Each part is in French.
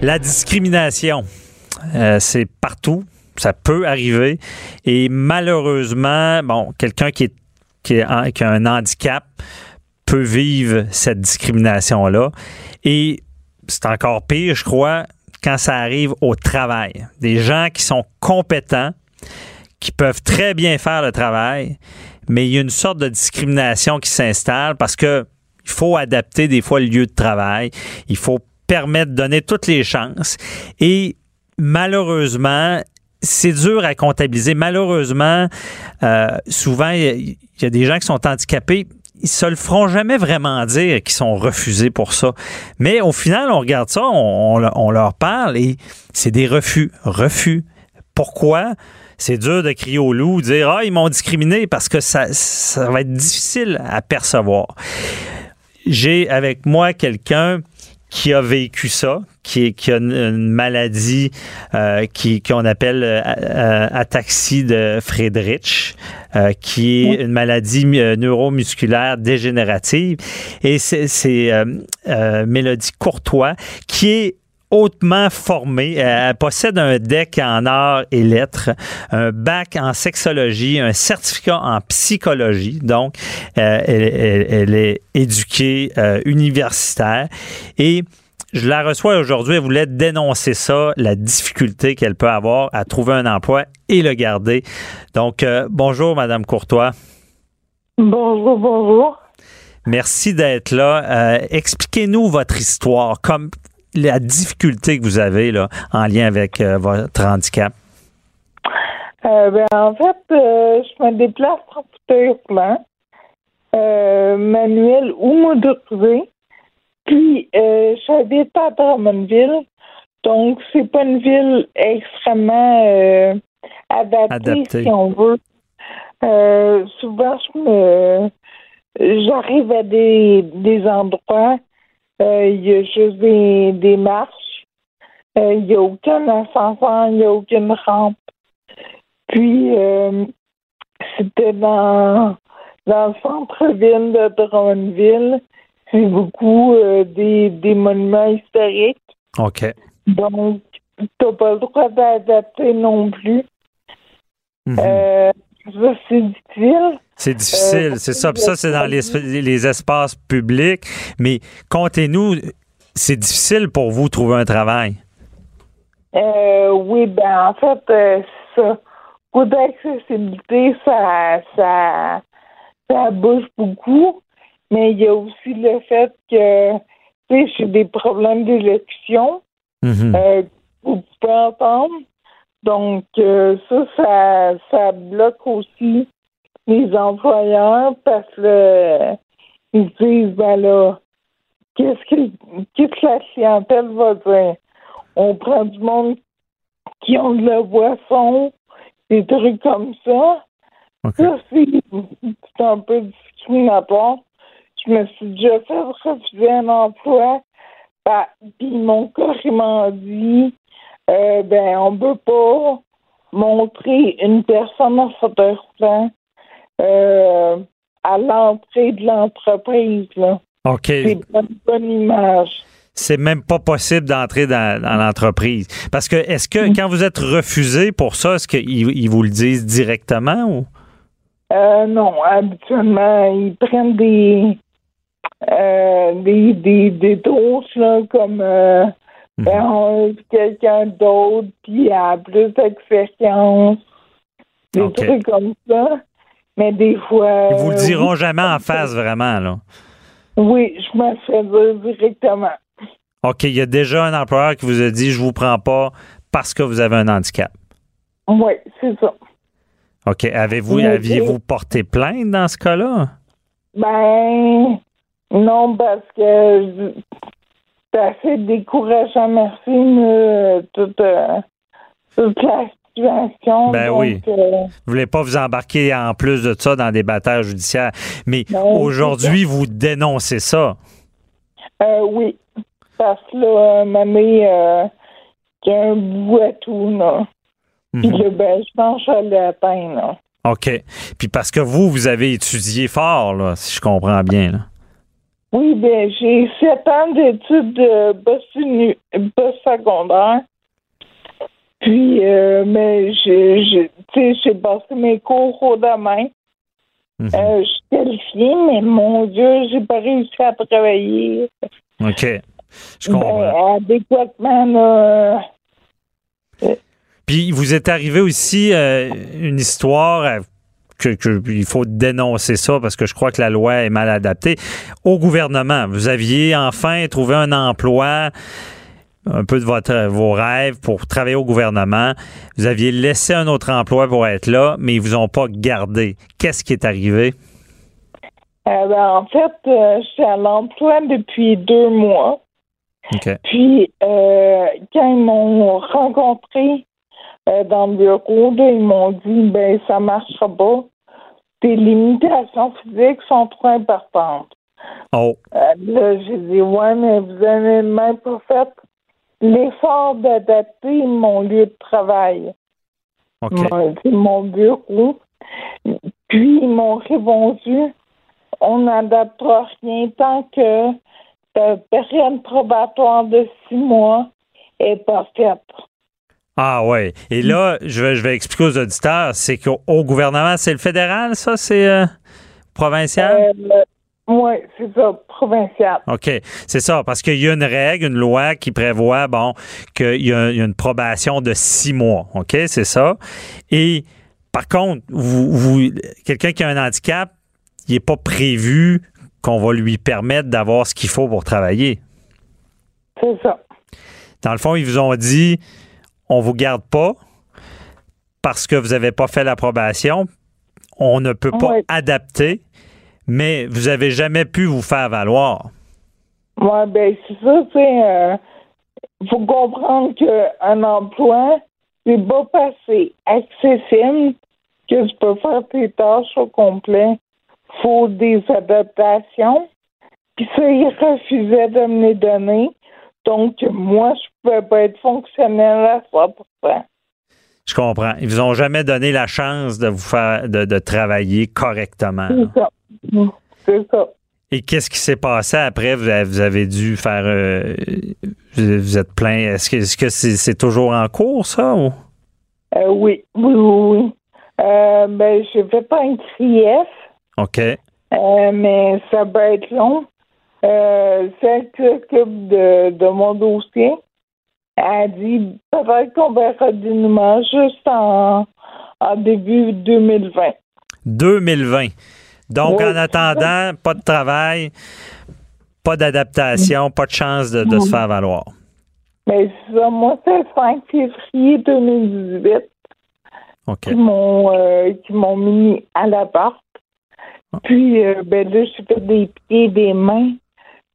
La discrimination, euh, c'est partout. Ça peut arriver. Et malheureusement, bon, quelqu'un qui, a un handicap peut vivre cette discrimination-là. Et c'est encore pire, je crois, quand ça arrive au travail. Des gens qui sont compétents, qui peuvent très bien faire le travail, mais il y a une sorte de discrimination qui s'installe parce que il faut adapter des fois le lieu de travail. Il faut permettre de donner toutes les chances. Et malheureusement, c'est dur à comptabiliser. Malheureusement, euh, souvent, il y, a des gens qui sont handicapés. Ils se le feront jamais vraiment dire qu'ils sont refusés pour ça. Mais au final, on regarde ça, on, on leur parle et c'est des refus. Refus. Pourquoi? c'est dur de crier au loup, dire Ah, ils m'ont discriminé parce que ça, ça va être difficile à percevoir. J'ai avec moi quelqu'un qui a vécu ça, qui, qui a une, maladie euh, qui qu'on appelle euh, euh, ataxie de Friedrich, euh, qui est une maladie neuromusculaire dégénérative. Et c'est Mélodie Courtois qui est hautement formée. Elle possède un DEC en arts et lettres, un bac en sexologie, un certificat en psychologie. Donc, euh, elle, est éduquée euh, universitaire et je la reçois aujourd'hui. Elle voulait dénoncer ça, la difficulté qu'elle peut avoir à trouver un emploi et le garder. Donc, euh, bonjour, Madame Courtois. Bonjour, bonjour. Merci d'être là. Expliquez-nous votre histoire. Comme la difficulté que vous avez là, en lien avec euh, votre handicap? Euh, ben, en fait, euh, je me déplace en fauteuil roulant, manuel ou motorisé. Puis, j'habite à Drummondville. Donc, c'est pas une ville extrêmement adaptée, si on veut. souvent, je me j'arrive à des, des endroits il y a juste des, marches. Euh, il n'y a aucun ascenseur, il n'y a aucune rampe. Puis, euh, c'était dans, dans le centre-ville de Drummondville. C'est beaucoup des, des monuments historiques. OK. Donc, tu n'as pas le droit d'adapter non plus. Mhm. C'est difficile. C'est difficile, c'est ça. ça, c'est dans les, les, espaces publics. Mais comptez-nous, c'est difficile pour vous de trouver un travail. Euh, oui, ben en fait, euh, ça. Pour d'accessibilité, ça, ça, ça bouge beaucoup. Mais il y a aussi le fait que, tu sais, j'ai des problèmes d'élection. Mm-hmm. euh, vous pouvez entendre. Donc, euh, ça, ça, ça bloque aussi les employeurs parce que ils disent ben là, qu'est-ce que, qu'est-ce que la clientèle va dire? On prend du monde qui ont de la boisson, des trucs comme ça. Ça, c'est, un peu discriminatoire. Je me suis déjà fait refuser un emploi. Ben, puis mon carrément dit euh, ben on peut pas montrer une personne en fauteuil roulant euh, à l'entrée de l'entreprise. OK. C'est pas une bonne image. C'est même pas possible d'entrer dans, l'entreprise. Parce que, est-ce que mm. quand vous êtes refusé pour ça, est-ce qu'ils ils vous le disent directement ou? Euh, non, habituellement, ils prennent des euh, des, des, des là, comme euh, ben, quelqu'un d'autre qui a plus d'expérience, des trucs comme ça. Mais des fois. Ils vous le diront jamais en face, vraiment, là. Oui, je me fais dire directement. OK, il y a déjà un employeur qui vous a dit je vous prends pas parce que vous avez un handicap. Oui, c'est ça. OK. Avez-vous aviez-vous porté plainte dans ce cas-là? Ben non, parce que assez décourageant, merci, mais toute, euh, toute la ben oui. Euh, vous voulez pas vous embarquer en plus de ça dans des batailles judiciaires. Mais ben, aujourd'hui, vous dénoncez ça. Euh, oui. Parce que là, ma mère, euh, qui a un bout à tout, là. Puis ben, je pense que je l'ai atteint, OK. Puis parce que vous, vous avez étudié fort, là, si je comprends bien, là. Oui, ben j'ai sept ans d'études de post secondaire. Puis, euh, mais j'ai, j'ai passé mes cours au demain. Mhm. Euh, je suis qualifiée, mais mon Dieu, j'ai pas réussi à travailler. OK. Je comprends. Ben, adéquatement, là. Puis, vous êtes arrivé aussi euh, une histoire que, il faut dénoncer ça parce que je crois que la loi est mal adaptée. Au gouvernement, vous aviez enfin trouvé un emploi un peu de votre, vos rêves pour travailler au gouvernement. Vous aviez laissé un autre emploi pour être là, mais ils vous ont pas gardé. Qu'est-ce qui est arrivé? Euh, ben, en fait, euh, je suis à l'emploi depuis deux mois. Puis, euh, quand ils m'ont rencontré euh, dans le bureau, ils m'ont dit ben ça marchera pas. Tes limitations physiques sont trop importantes. Oh. Euh, là, j'ai dit ouais, mais vous avez même pas fait l'effort d'adapter mon lieu de travail. Mon, bureau. Puis ils m'ont répondu on n'adaptera rien tant que la période probatoire de six mois est pas faite. Ah ouais. Et là, je vais, je vais expliquer aux auditeurs, c'est qu'au gouvernement, c'est le fédéral, ça? C'est euh, provincial? Euh, oui, c'est ça, provincial. OK. C'est ça, parce qu'il y a une règle, une loi qui prévoit, bon, qu'il y, a une probation de six mois. OK? C'est ça. Et par contre, vous, vous quelqu'un qui a un handicap, il n'est pas prévu qu'on va lui permettre d'avoir ce qu'il faut pour travailler. C'est ça. Dans le fond, ils vous ont dit on vous garde pas parce que vous n'avez pas fait l'approbation. On ne peut pas adapter, mais vous n'avez jamais pu vous faire valoir. Oui, ben c'est ça, tu sais. Il faut comprendre qu'un emploi, c'est pas passé accessible que tu peux faire tes tâches au complet. faut des adaptations. Puis ça, il refusait de me les donner. Donc, moi, je ne pouvais pas être fonctionnel à 100 Je comprends. Ils vous ont jamais donné la chance de vous faire de, travailler correctement. C'est ça. C'est ça. Et qu'est-ce qui s'est passé après? Vous avez, dû faire. Euh, vous êtes plein. Est-ce que c'est toujours en cours, ça? Ou? Euh, oui, oui, oui. Euh, ben, je ne fais pas un CRIEF. OK. mais ça peut être long. Euh, qui s'occupe de, de, mon dossier a dit peut-être qu'on verra dénouement juste en, en, début 2020. 2020. Donc, en attendant, pas de travail, pas d'adaptation, pas de chance de, de se faire valoir. Mais ça, moi, c'est le 5 février 2018 qui m'ont euh, qui m'ont mis à la porte. Ah. Puis, euh, ben là, je fait des pieds et des mains.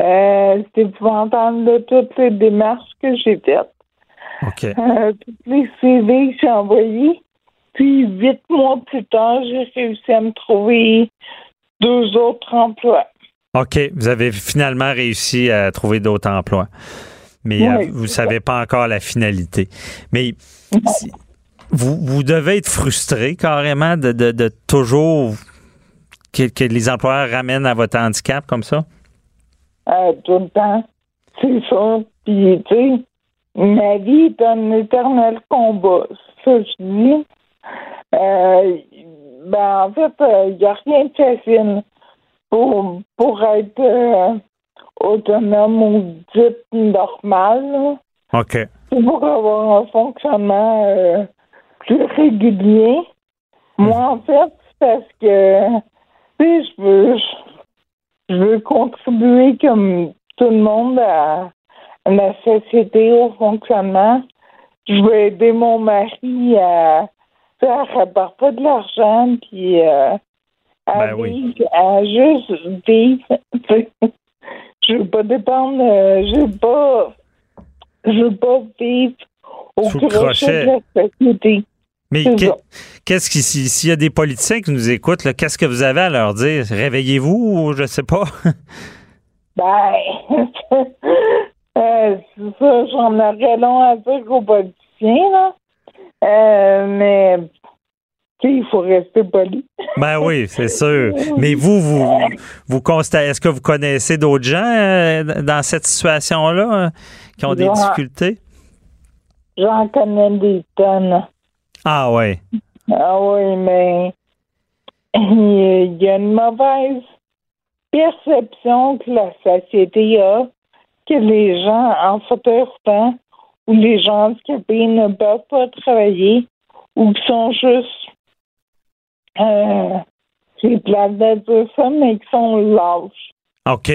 Euh, C'était épouvantable toutes les démarches que j'ai faites. OK. Euh, toutes les CV que j'ai envoyés. Puis huit mois plus tard, j'ai réussi à me trouver deux autres emplois. OK. Vous avez finalement réussi à trouver d'autres emplois. Mais euh, vous ne savez pas encore la finalité. Mais vous, vous devez être frustré carrément de, de, toujours que, que les employeurs ramènent à votre handicap comme ça? Euh, tout le temps. C'est ça. Puis, tu sais, ma vie est un éternel combat. Ça, je dis. Euh, ben, en fait, il euh, n'y a rien de facile pour, pour être autonome ou dit normal. OK. Pour avoir un fonctionnement plus régulier. Moi, en fait, c'est parce que, tu sais, je veux, je veux contribuer comme tout le monde à, la société, au fonctionnement. Je veux aider mon mari à faire rapporter pas de l'argent puis euh, à, ben vivre, à juste vivre. je veux pas dépendre, euh, je veux pas, je veux pas vivre au crochet de la société. Mais qu'est-ce qui, s'il y a des politiciens qui nous écoutent, qu'est-ce que vous avez à leur dire? Réveillez-vous ou je sais pas? ben, euh, c'est ça, j'en aurais long à dire aux politiciens, là. Euh, mais il faut rester poli. Ben oui, c'est sûr. Mais vous, vous, vous constatez, est-ce que vous connaissez d'autres gens euh, dans cette situation-là euh, qui ont des difficultés? J'en connais des tonnes. Ah oui. Ah oui, mais il y a une mauvaise perception que la société a que les gens en fauteuil roulant ou les gens handicapés ne peuvent pas travailler ou qui sont juste euh, c'est plate de dire ça, mais qui sont lâches. OK.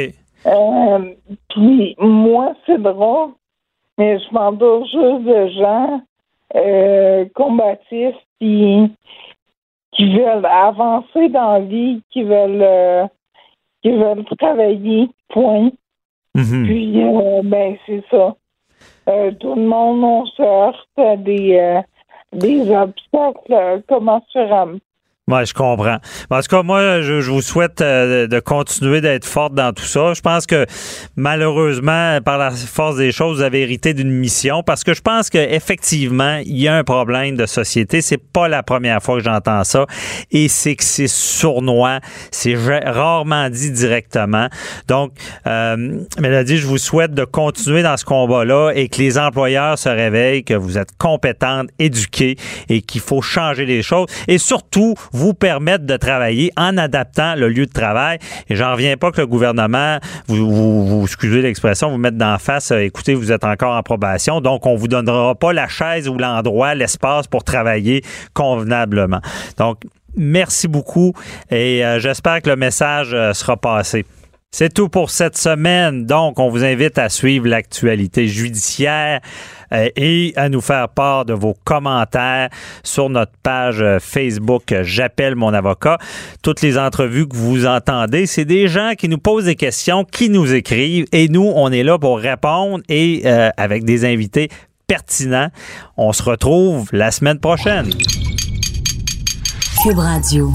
Euh, puis moi, c'est drôle, mais je m'entoure juste de gens euh, combatifs qui, qui veulent avancer dans la vie, qui veulent euh, qui veulent travailler, point. Mhm. Puis euh, ben c'est ça. Euh, tout le monde on se heurte à des des obstacles commensurables. Oui, je comprends. En tout cas, moi, je, je vous souhaite euh, de continuer d'être forte dans tout ça. Je pense que malheureusement, par la force des choses, vous avez hérité d'une mission parce que je pense qu'effectivement, il y a un problème de société. C'est pas la première fois que j'entends ça et c'est que c'est sournois. C'est ra- rarement dit directement. Donc, euh, Mélodie, je vous souhaite de continuer dans ce combat-là et que les employeurs se réveillent, que vous êtes compétentes, éduquées et qu'il faut changer les choses et surtout vous permettre de travailler en adaptant le lieu de travail. Et j'en reviens pas que le gouvernement, vous, excusez l'expression, vous mettre d'en face, euh, écoutez, vous êtes encore en probation, donc on vous donnera pas la chaise ou l'endroit, l'espace pour travailler convenablement. Donc, merci beaucoup et euh, j'espère que le message euh, sera passé. C'est tout pour cette semaine. Donc, on vous invite à suivre l'actualité judiciaire euh, et à nous faire part de vos commentaires sur notre page euh, Facebook J'appelle mon avocat. Toutes les entrevues que vous entendez, c'est des gens qui nous posent des questions, qui nous écrivent et nous, on est là pour répondre et euh, avec des invités pertinents. On se retrouve la semaine prochaine. Cube Radio.